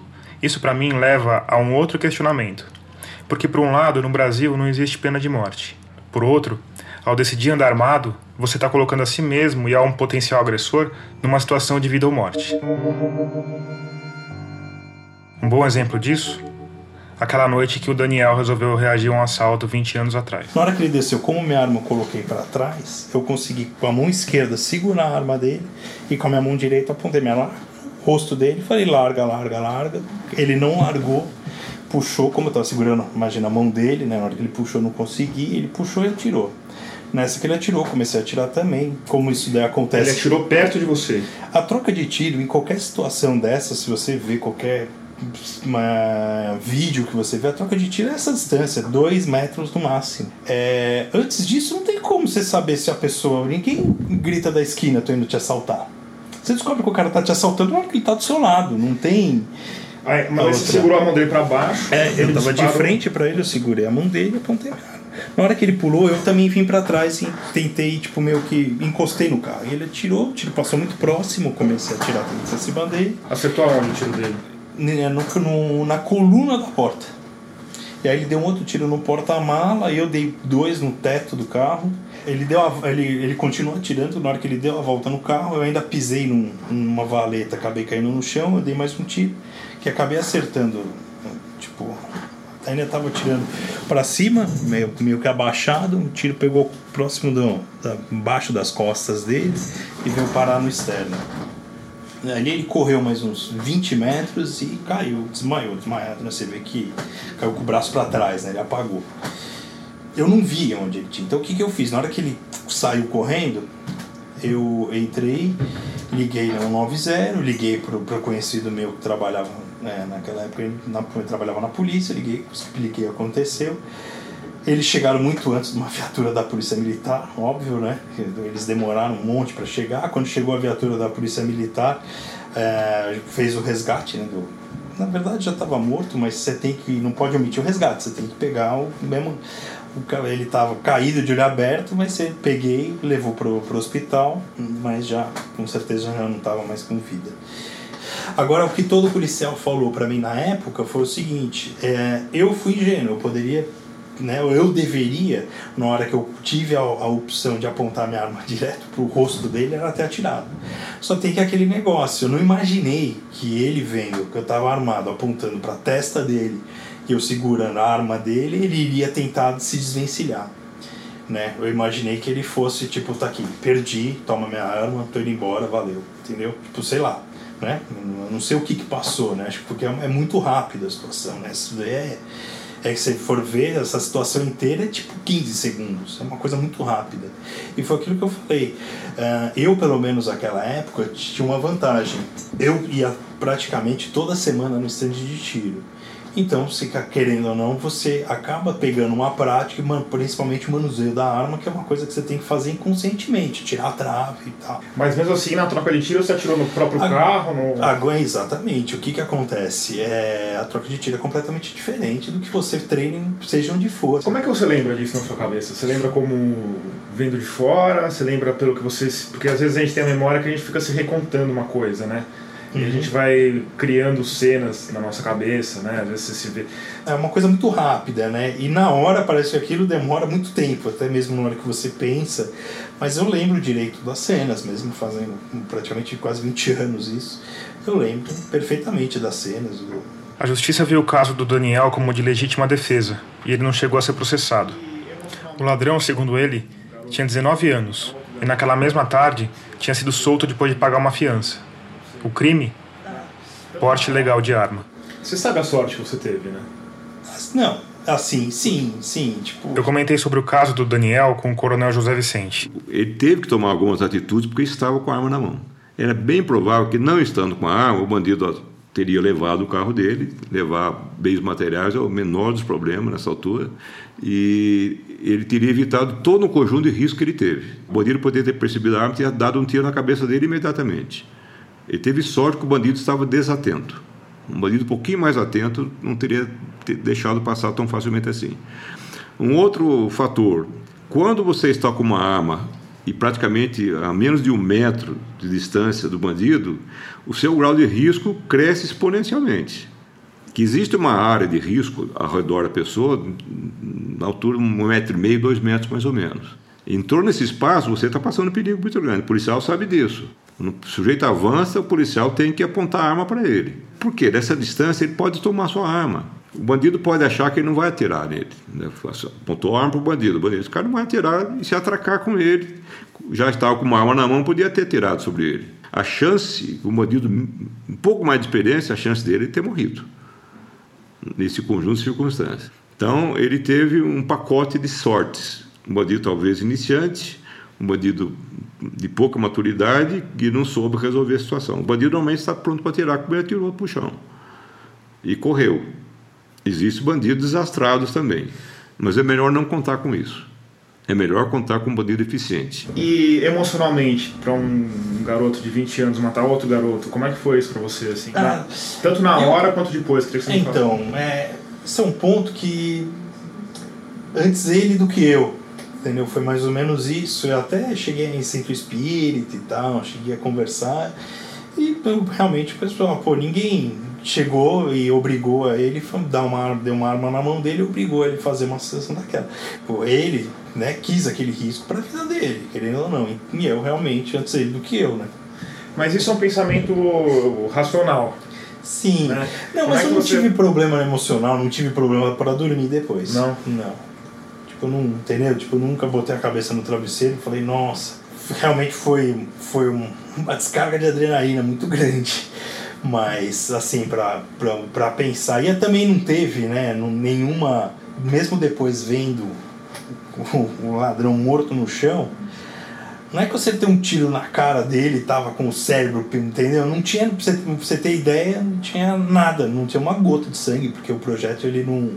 Isso, para mim, leva a um outro questionamento. Porque, por um lado, no Brasil não existe pena de morte. Por outro, ao decidir andar armado, você está colocando a si mesmo e a um potencial agressor numa situação de vida ou morte. Um bom exemplo disso? Aquela noite que o Daniel resolveu reagir a um assalto 20 anos atrás. Na hora que ele desceu, como minha arma eu coloquei para trás, eu consegui com a mão esquerda segurar a arma dele e com a minha mão direita apontei minha larga, rosto dele, falei larga, larga, larga. Ele não largou, puxou, como eu estava segurando, imagina a mão dele, né? Na hora que ele puxou, eu não consegui, ele puxou e atirou. Nessa que ele atirou, comecei a atirar também. Como isso daí acontece. Ele atirou perto de você. A troca de tiro, em qualquer situação dessa, se você vê qualquer uma, vídeo que você vê, a troca de tiro é essa distância, dois metros no máximo. É, antes disso, não tem como você saber se a pessoa. Ninguém grita da esquina, tô indo te assaltar. Você descobre que o cara tá te assaltando na hora que ele tá do seu lado, não tem. Aí, mas você segurou a mão dele para baixo. É, eu tava disparou. de frente para ele, eu segurei a mão dele e apontei. Na hora que ele pulou, eu também vim para trás e tentei, tipo, meio que encostei no carro. E ele atirou, o tiro passou muito próximo, comecei a atirar, tentei se bandei. Acertou aonde o tiro dele? No, no, na coluna da porta. E aí ele deu um outro tiro no porta-mala, eu dei dois no teto do carro. Ele deu a, ele, ele continuou atirando, na hora que ele deu a volta no carro, eu ainda pisei num, numa valeta, acabei caindo no chão, eu dei mais um tiro, que acabei acertando, tipo, ainda estava tirando para cima, meio, meio que abaixado, o tiro pegou próximo do, da, embaixo das costas dele e veio parar no externo. Ali ele correu mais uns 20 metros e caiu, desmaiou, desmaiado, né? Você vê que caiu com o braço para trás, né? Ele apagou. Eu não vi onde ele tinha. Então o que, que eu fiz? Na hora que ele saiu correndo, eu entrei, liguei no 90, liguei pro, pro conhecido meu que trabalhava né, naquela época, ele, na, ele trabalhava na polícia, liguei, expliquei o que aconteceu. Eles chegaram muito antes de uma viatura da Polícia Militar, óbvio, né? Eles demoraram um monte para chegar. Quando chegou a viatura da Polícia Militar, é, fez o resgate, né? Do, na verdade já estava morto, mas você tem que não pode omitir o resgate. Você tem que pegar o mesmo o, ele estava caído de olho aberto, mas você peguei, levou pro, pro hospital, mas já com certeza já não estava mais com vida. Agora, o que todo policial falou para mim na época foi o seguinte: é, eu fui ingênuo, eu poderia né, eu deveria, na hora que eu tive a, a opção de apontar minha arma [laughs] direto pro rosto dele, era ter atirado. Só tem que aquele negócio, eu não imaginei que ele vendo que eu estava armado, apontando para a testa dele, e eu segurando a arma dele, ele iria tentar se desvencilhar. Né? Eu imaginei que ele fosse tipo, tá aqui, perdi, toma minha arma, tô indo embora, valeu, entendeu? Tipo, sei lá, né? Não sei o que que passou, né? Acho que porque é, é muito rápida a situação, né? Isso é é que se for ver essa situação inteira é tipo 15 segundos, é uma coisa muito rápida. E foi aquilo que eu falei. Uh, eu, pelo menos naquela época, tinha uma vantagem. Eu ia praticamente toda semana no stand de tiro. Então, se querendo ou não, você acaba pegando uma prática, principalmente o manuseio da arma, que é uma coisa que você tem que fazer inconscientemente, tirar a trave e tal. Mas mesmo assim, na troca de tiro, você atirou no próprio a, carro? No... Agora, exatamente. O que, que acontece? É, a troca de tiro é completamente diferente do que você treina, seja onde for. Como é que você lembra disso na sua cabeça? Você lembra como vendo de fora? Você lembra pelo que você. Porque às vezes a gente tem a memória que a gente fica se recontando uma coisa, né? E a gente vai criando cenas na nossa cabeça, né? Às vezes você se vê. É uma coisa muito rápida, né? E na hora parece que aquilo demora muito tempo, até mesmo na hora que você pensa. Mas eu lembro direito das cenas, mesmo fazendo praticamente quase 20 anos isso. Eu lembro perfeitamente das cenas. Do... A justiça viu o caso do Daniel como de legítima defesa e ele não chegou a ser processado. O ladrão, segundo ele, tinha 19 anos e naquela mesma tarde tinha sido solto depois de pagar uma fiança. O crime? Porte legal de arma. Você sabe a sorte que você teve, né? Não, assim, sim, sim. Tipo... Eu comentei sobre o caso do Daniel com o coronel José Vicente. Ele teve que tomar algumas atitudes porque estava com a arma na mão. Era bem provável que, não estando com a arma, o bandido teria levado o carro dele, levar bens materiais é o menor dos problemas nessa altura, e ele teria evitado todo um conjunto de riscos que ele teve. O bandido poderia ter percebido a arma e ter dado um tiro na cabeça dele imediatamente. Ele teve sorte que o bandido estava desatento. Um bandido um pouquinho mais atento não teria deixado passar tão facilmente assim. Um outro fator: quando você está com uma arma e praticamente a menos de um metro de distância do bandido, o seu grau de risco cresce exponencialmente. Que existe uma área de risco ao redor da pessoa, na altura de um metro e meio, dois metros mais ou menos. Entrou nesse espaço, você está passando um perigo muito grande. O policial sabe disso. O sujeito avança, o policial tem que apontar a arma para ele. Por quê? Dessa distância ele pode tomar sua arma. O bandido pode achar que ele não vai atirar nele. Né? Apontou a arma para o bandido. O bandido, esse cara não vai atirar e se atracar com ele. Já estava com uma arma na mão, podia ter atirado sobre ele. A chance, o bandido, um pouco mais de experiência, a chance dele é ter morrido. Nesse conjunto de circunstâncias. Então, ele teve um pacote de sortes. Um bandido talvez iniciante, um bandido de pouca maturidade que não soube resolver a situação. O bandido normalmente está pronto para atirar, como ele atirou para o chão. E correu. Existem bandidos desastrados também. Mas é melhor não contar com isso. É melhor contar com um bandido eficiente. E emocionalmente, para um garoto de 20 anos matar outro garoto, como é que foi isso para você? Assim? Ah, Tanto na eu, hora quanto depois? Que você então, é, esse é um ponto que antes ele do que eu, entendeu? Foi mais ou menos isso. Eu até cheguei em centro espírita e tal, cheguei a conversar. E eu, realmente o pessoal, pô, ninguém chegou e obrigou a ele dar uma deu uma arma na mão dele e obrigou ele a fazer uma sessão daquela. Pô, ele, né, quis aquele risco para a vida dele, querendo ou não. E eu realmente antes ele do que eu, né? Mas isso é um pensamento racional. Sim. Né? Não, Como mas é eu não você... tive problema emocional, não tive problema para dormir depois. Não. Não. Tipo, não, entendeu? Tipo, eu nunca botei a cabeça no travesseiro e falei, nossa, realmente foi, foi uma descarga de adrenalina muito grande. Mas, assim, pra pensar. E também não teve, né, nenhuma. Mesmo depois vendo o, o ladrão morto no chão, não é que você tem um tiro na cara dele tava com o cérebro, entendeu? Não tinha, pra você, pra você ter ideia, não tinha nada, não tinha uma gota de sangue, porque o projétil ele não,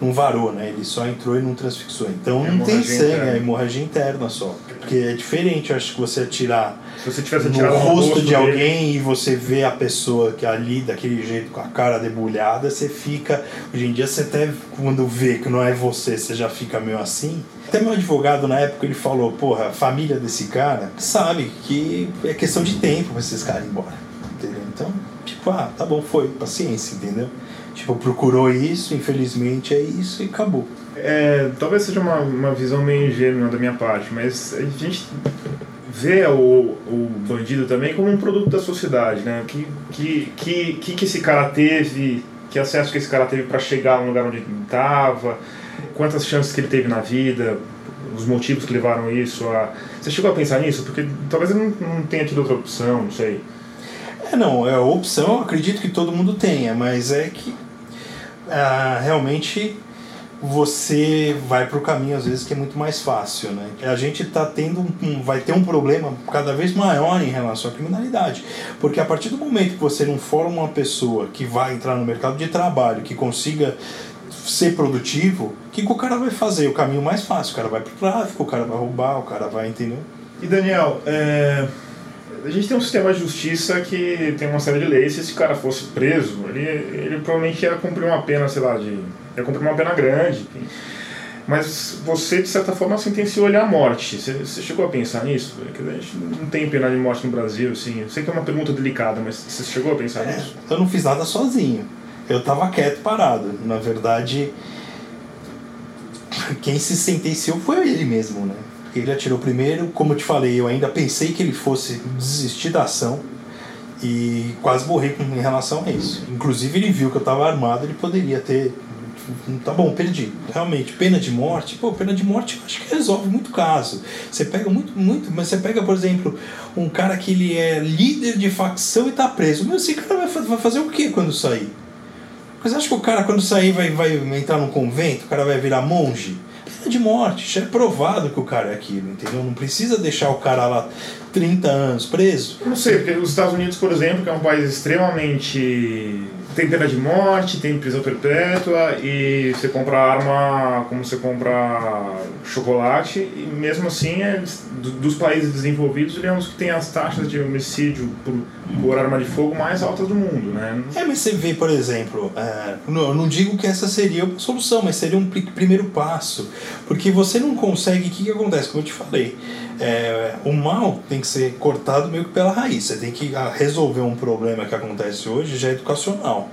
não varou, né? Ele só entrou e não transfixou. Então não tem sangue, interna. é hemorragia interna só. Porque é diferente, eu acho que você atirar Se você tivesse no rosto, rosto de alguém dele. e você vê a pessoa que ali daquele jeito com a cara debulhada, você fica. Hoje em dia você até quando vê que não é você, você já fica meio assim. Até meu advogado na época ele falou, porra, a família desse cara sabe que é questão de tempo pra esses caras ir embora. Entendeu? Então, tipo, ah, tá bom, foi, paciência, entendeu? Tipo, procurou isso, infelizmente é isso e acabou. É, talvez seja uma, uma visão meio ingênua da minha parte, mas a gente vê o, o bandido também como um produto da sociedade, né? Que que, que, que, esse cara teve, que acesso que esse cara teve para chegar no lugar onde ele estava, quantas chances que ele teve na vida, os motivos que levaram isso a... Você chegou a pensar nisso? Porque talvez ele não, não tenha tido outra opção, não sei. É, não, é opção, acredito que todo mundo tenha, mas é que ah, realmente você vai para o caminho às vezes que é muito mais fácil, né? A gente tá tendo um, vai ter um problema cada vez maior em relação à criminalidade, porque a partir do momento que você não forma uma pessoa que vai entrar no mercado de trabalho, que consiga ser produtivo, o que, que o cara vai fazer? O caminho mais fácil, o cara vai pro tráfico, o cara vai roubar, o cara vai, entendeu? E Daniel, é a gente tem um sistema de justiça que tem uma série de leis. Se esse cara fosse preso, ele, ele provavelmente ia cumprir uma pena, sei lá, de. ia cumprir uma pena grande. Mas você, de certa forma, sentenciou ele à morte. Você, você chegou a pensar nisso? Porque a gente não tem pena de morte no Brasil, assim. Eu sei que é uma pergunta delicada, mas você chegou a pensar é, nisso? Eu não fiz nada sozinho. Eu estava quieto, parado. Na verdade, quem se sentenciou foi ele mesmo, né? Ele atirou primeiro, como eu te falei, eu ainda pensei que ele fosse desistir da ação e quase morri em relação a isso. Inclusive ele viu que eu estava armado, ele poderia ter tá bom, perdi. Realmente, pena de morte, pô, pena de morte acho que resolve muito caso. Você pega muito, muito, mas você pega, por exemplo, um cara que ele é líder de facção e tá preso. Mas esse cara vai fazer o que quando sair? Mas acho que o cara quando sair vai, vai entrar num convento, o cara vai virar monge? de morte. Já é provado que o cara é aquilo, entendeu? Não precisa deixar o cara lá 30 anos preso. Não sei, porque os Estados Unidos, por exemplo, que é um país extremamente tem pena de morte, tem prisão perpétua e você compra arma como você compra chocolate e mesmo assim é, dos países desenvolvidos ele é um dos que tem as taxas de homicídio por, por arma de fogo mais altas do mundo, né? É, mas você vê, por exemplo, é, não, eu não digo que essa seria a solução, mas seria um primeiro passo, porque você não consegue, o que, que acontece? Como eu te falei, é, o mal tem que ser cortado meio que pela raiz. Você tem que ah, resolver um problema que acontece hoje já é educacional.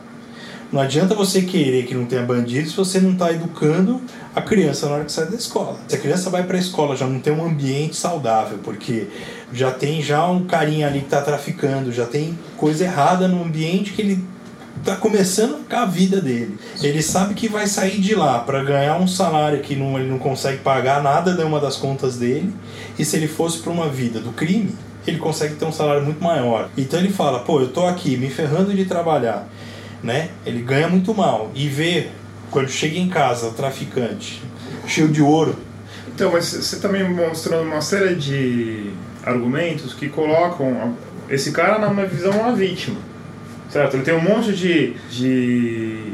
Não adianta você querer que não tenha bandido se você não está educando a criança na hora que sai da escola. Se a criança vai para a escola já não tem um ambiente saudável, porque já tem já um carinha ali que está traficando, já tem coisa errada no ambiente que ele está começando a vida dele. Ele sabe que vai sair de lá para ganhar um salário que não, ele não consegue pagar nada de uma das contas dele. E se ele fosse para uma vida do crime, ele consegue ter um salário muito maior. Então ele fala: pô, eu tô aqui me ferrando de trabalhar né? Ele ganha muito mal. E vê, quando chega em casa, o traficante, cheio de ouro. Então, mas você também tá mostrando uma série de argumentos que colocam esse cara numa visão uma vítima. Certo? Ele tem um monte de, de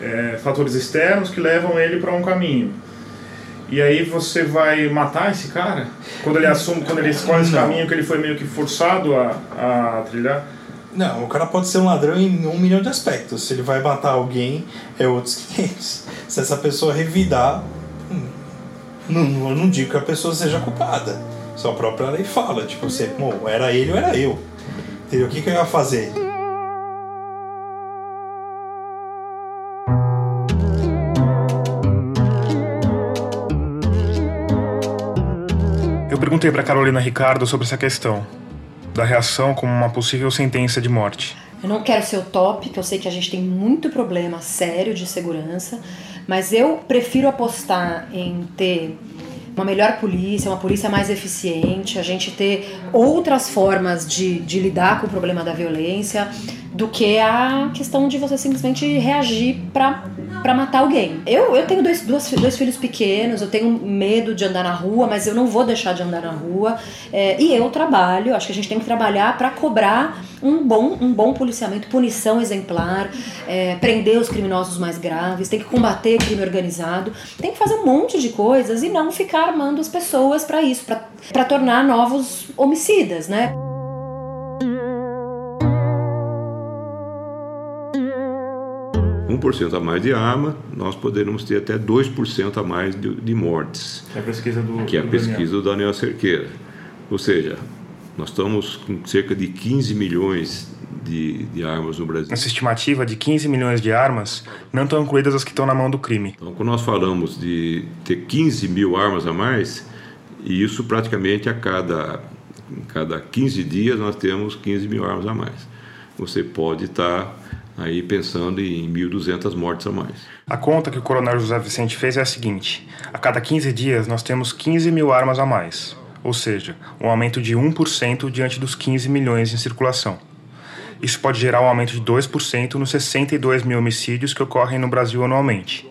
é, fatores externos que levam ele para um caminho. E aí você vai matar esse cara? Quando ele assume, quando ele escolhe esse caminho que ele foi meio que forçado a, a trilhar? Não, o cara pode ser um ladrão em um milhão de aspectos. Se ele vai matar alguém, é outros [laughs] 500. Se essa pessoa revidar, hum, não, não, não digo que a pessoa seja culpada. Só a própria lei fala, tipo, você, bom, era ele ou era eu. Entendeu? O que, que eu ia fazer? Perguntei para Carolina Ricardo sobre essa questão da reação como uma possível sentença de morte. Eu não quero ser utópico, eu sei que a gente tem muito problema sério de segurança, mas eu prefiro apostar em ter uma melhor polícia, uma polícia mais eficiente, a gente ter outras formas de, de lidar com o problema da violência, do que a questão de você simplesmente reagir para matar alguém. Eu, eu tenho dois, dois, dois filhos pequenos, eu tenho medo de andar na rua, mas eu não vou deixar de andar na rua. É, e eu trabalho, acho que a gente tem que trabalhar para cobrar um bom, um bom policiamento, punição exemplar, é, prender os criminosos mais graves, tem que combater crime organizado, tem que fazer um monte de coisas e não ficar armando as pessoas para isso, para tornar novos homicidas, né? 1% a mais de arma, nós poderíamos ter até 2% a mais de, de, mortes. Que é a pesquisa do, que é a do pesquisa Daniel. do Daniel Cerqueira. Ou seja, nós estamos com cerca de 15 milhões de, de, armas no Brasil. Essa estimativa de 15 milhões de armas não estão incluídas as que estão na mão do crime. Então, quando nós falamos de ter 15 mil armas a mais, e isso praticamente a cada, cada 15 dias nós temos 15 mil armas a mais. Você pode estar aí pensando em 1.200 mortes a mais. A conta que o coronel José Vicente fez é a seguinte: a cada 15 dias nós temos 15 mil armas a mais, ou seja, um aumento de 1% diante dos 15 milhões em circulação. Isso pode gerar um aumento de 2% nos 62 mil homicídios que ocorrem no Brasil anualmente,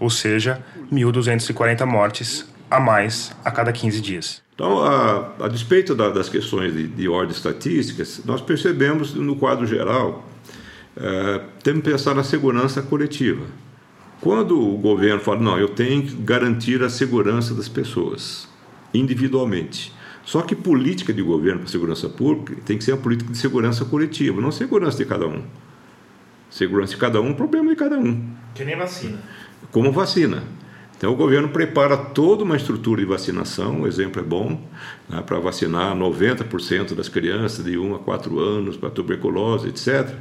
ou seja, 1.240 mortes a mais a cada 15 dias. Então, a, a despeito da, das questões de, de ordem estatísticas, nós percebemos no quadro geral é, temos que pensar na segurança coletiva. Quando o governo fala, não, eu tenho que garantir a segurança das pessoas, individualmente. Só que política de governo para segurança pública tem que ser a política de segurança coletiva, não segurança de cada um. Segurança de cada um, problema de cada um. Que nem vacina. Como vacina. Então o governo prepara toda uma estrutura de vacinação, o exemplo é bom, né, para vacinar 90% das crianças de 1 a 4 anos para tuberculose, etc.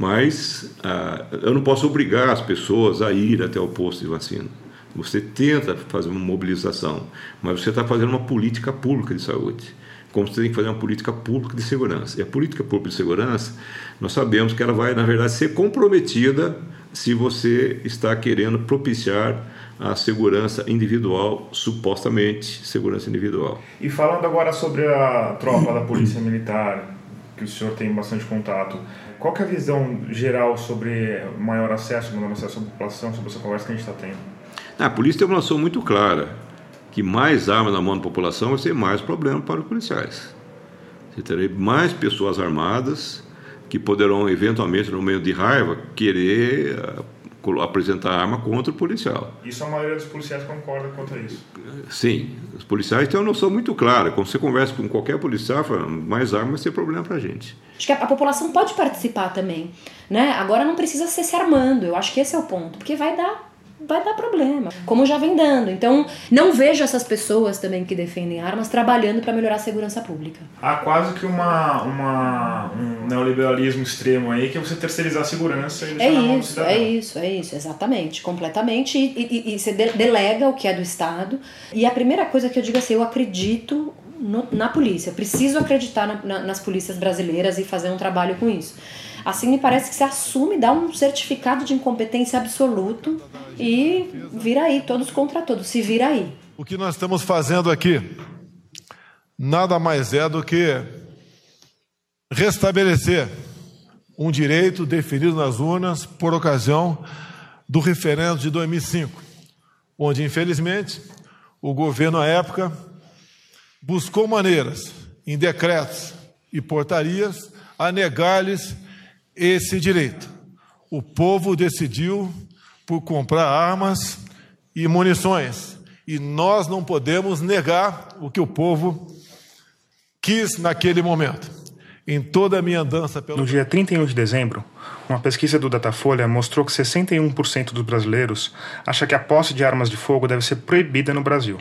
Mas ah, eu não posso obrigar as pessoas a ir até o posto de vacina. Você tenta fazer uma mobilização, mas você está fazendo uma política pública de saúde. Como você tem que fazer uma política pública de segurança. E a política pública de segurança, nós sabemos que ela vai, na verdade, ser comprometida se você está querendo propiciar a segurança individual, supostamente segurança individual. E falando agora sobre a tropa da Polícia Militar, que o senhor tem bastante contato, qual é a visão geral sobre maior acesso, menor acesso à população, sobre essa conversa que a gente está tendo? A polícia tem uma noção muito clara que mais armas na mão da população vai ser mais problema para os policiais. Você terá mais pessoas armadas que poderão, eventualmente, no meio de raiva, querer apresentar arma contra o policial. Isso a maioria dos policiais concorda quanto a isso? Sim, os policiais têm uma noção muito clara. Quando você conversa com qualquer policial, fala, mais arma vai ser problema para a gente. Acho que a, população pode participar também, né? Agora não precisa ser se armando. Eu acho que esse é o ponto, porque vai dar vai dar problema, como já vem dando. Então, não vejo essas pessoas também que defendem armas trabalhando para melhorar a segurança pública. Há quase que uma, uma, um neoliberalismo extremo aí, que é você terceirizar a segurança e é isso, é isso, é isso, exatamente, completamente. E, e, e você delega o que é do Estado. E a primeira coisa que eu digo é assim, eu acredito no, na polícia, preciso acreditar na, na, nas polícias brasileiras e fazer um trabalho com isso. Assim me parece que se assume, dá um certificado de incompetência absoluto e vira aí, todos contra todos, se vira aí. O que nós estamos fazendo aqui nada mais é do que restabelecer um direito definido nas urnas por ocasião do referendo de 2005, onde, infelizmente, o governo à época buscou maneiras, em decretos e portarias, a negar-lhes esse direito. O povo decidiu por comprar armas e munições. E nós não podemos negar o que o povo quis naquele momento. Em toda a minha andança pelo. No dia 31 de dezembro, uma pesquisa do Datafolha mostrou que 61% dos brasileiros acha que a posse de armas de fogo deve ser proibida no Brasil.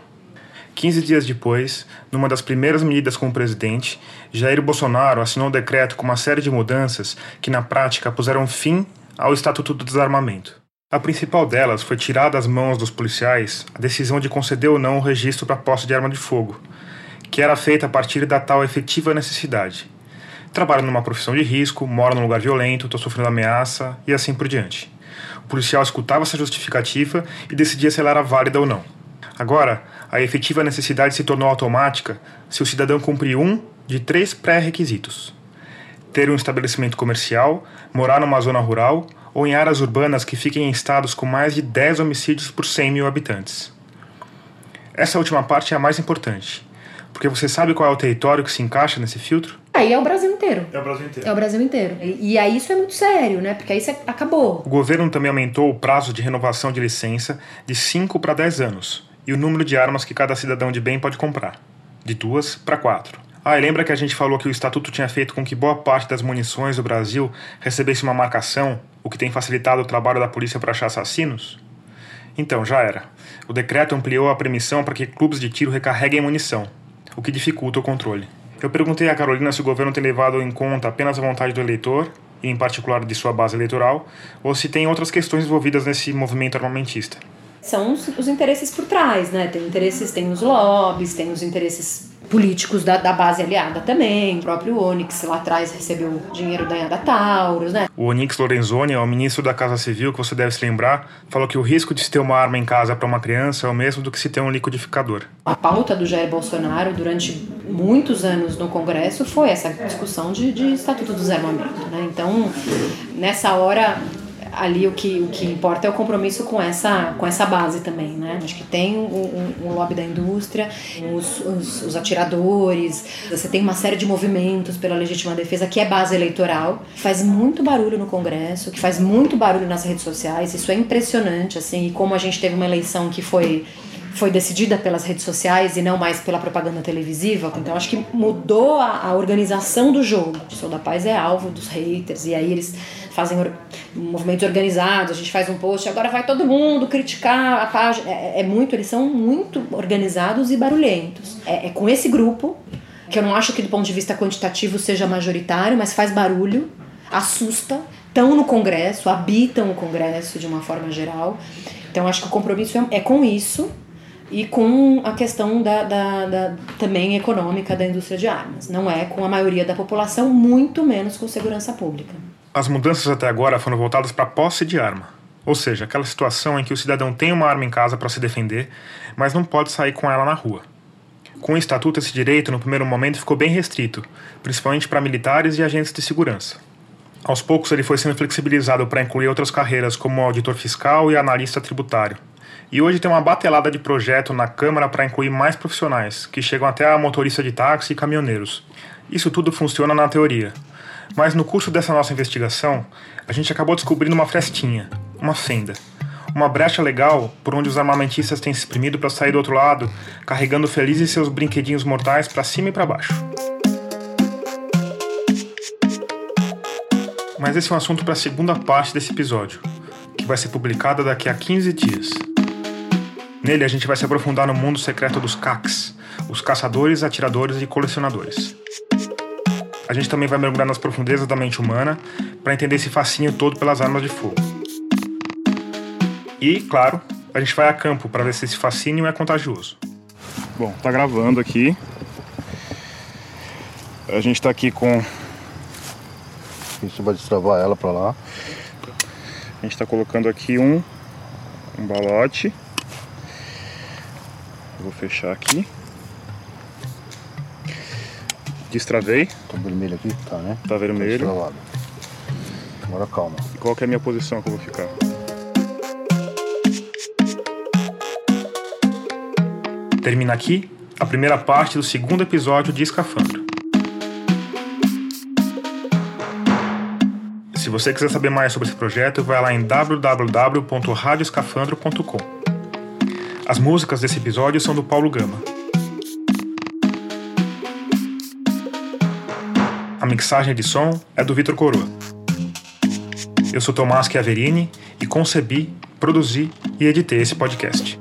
15 dias depois, numa das primeiras medidas como presidente, Jair Bolsonaro assinou um decreto com uma série de mudanças que, na prática, puseram fim ao Estatuto do Desarmamento. A principal delas foi tirar das mãos dos policiais a decisão de conceder ou não o registro para posse de arma de fogo, que era feita a partir da tal efetiva necessidade. Trabalho numa profissão de risco, moro num lugar violento, estou sofrendo ameaça e assim por diante. O policial escutava essa justificativa e decidia se ela era válida ou não. Agora, a efetiva necessidade se tornou automática se o cidadão cumprir um de três pré-requisitos: ter um estabelecimento comercial, morar numa zona rural ou em áreas urbanas que fiquem em estados com mais de 10 homicídios por 100 mil habitantes. Essa última parte é a mais importante, porque você sabe qual é o território que se encaixa nesse filtro? Aí é o Brasil inteiro. É o Brasil inteiro. É o Brasil inteiro. E, e aí isso é muito sério, né? Porque aí isso acabou. O governo também aumentou o prazo de renovação de licença de 5 para 10 anos e o número de armas que cada cidadão de bem pode comprar, de duas para quatro. Ah, e lembra que a gente falou que o estatuto tinha feito com que boa parte das munições do Brasil recebesse uma marcação, o que tem facilitado o trabalho da polícia para achar assassinos? Então, já era. O decreto ampliou a permissão para que clubes de tiro recarreguem munição, o que dificulta o controle. Eu perguntei a Carolina se o governo tem levado em conta apenas a vontade do eleitor, e em particular de sua base eleitoral, ou se tem outras questões envolvidas nesse movimento armamentista são os, os, interesses por trás, né? Tem interesses, tem os lobbies, tem os interesses políticos da, da base aliada também. O próprio Onyx lá atrás recebeu dinheiro da, da Taurus, né? O Onyx Lorenzoni, é o ministro da Casa Civil, que você deve se lembrar, falou que o risco de se ter uma arma em casa para uma criança é o mesmo do que se ter um liquidificador. A pauta do Jair Bolsonaro durante muitos anos no Congresso foi essa discussão de, de Estatuto do Desarmamento, né? Então, nessa hora ali o que, o que importa é o compromisso com essa, com essa base também, né? Acho que tem um, um, um lobby da indústria, os, os, os, atiradores, você tem uma série de movimentos pela legítima defesa que é base eleitoral, faz muito barulho no Congresso, que faz muito barulho nas redes sociais, isso é impressionante, assim, e como a gente teve uma eleição que foi foi decidida pelas redes sociais e não mais pela propaganda televisiva. Então acho que mudou a, a organização do jogo. O Sou da Paz é alvo dos haters e aí eles fazem or movimentos organizados, a gente faz um post, agora vai todo mundo criticar a página. É, é muito, eles são muito organizados e barulhentos. É, é, com esse grupo, que eu não acho que do ponto de vista quantitativo seja majoritário, mas faz barulho, assusta, estão no Congresso, habitam o Congresso de uma forma geral. Então acho que o compromisso é, é com isso e com a questão da, da, da, também econômica da indústria de armas. Não é com a maioria da população, muito menos com segurança pública. As mudanças até agora foram voltadas para a posse de arma. Ou seja, aquela situação em que o cidadão tem uma arma em casa para se defender, mas não pode sair com ela na rua. Com o estatuto, esse direito, no primeiro momento, ficou bem restrito, principalmente para militares e agentes de segurança. Aos poucos, ele foi sendo flexibilizado para incluir outras carreiras, como auditor fiscal e analista tributário. E hoje tem uma batelada de projeto na Câmara para incluir mais profissionais, que chegam até a motorista de táxi e caminhoneiros. Isso tudo funciona na teoria, mas no curso dessa nossa investigação, a gente acabou descobrindo uma frestinha, uma fenda. Uma brecha legal por onde os armamentistas têm se exprimido para sair do outro lado, carregando felizes seus brinquedinhos mortais para cima e para baixo. Mas esse é um assunto para a segunda parte desse episódio, que vai ser publicada daqui a 15 dias. Nele a gente vai se aprofundar no mundo secreto dos CACs, os caçadores, atiradores e colecionadores. A gente também vai mergulhar nas profundezas da mente humana para entender esse fascínio todo pelas armas de fogo. E, claro, a gente vai a campo para ver se esse fascínio é contagioso. Bom, tá gravando aqui. A gente tá aqui com. A gente vai destravar ela para lá. A gente tá colocando aqui um, um balote. Vou fechar aqui. Destravei. Tá vermelho aqui? Tá, né? Tá vermelho. Tá. Agora calma. E qual que é a minha posição que eu vou ficar? Termina aqui a primeira parte do segundo episódio de Escafandro. Se você quiser saber mais sobre esse projeto, vai lá em www.radioscafandro.com. As músicas desse episódio são do Paulo Gama. A mixagem de som é do Vitor Coroa. Eu sou Tomás Chiaverini e concebi, produzi e editei esse podcast.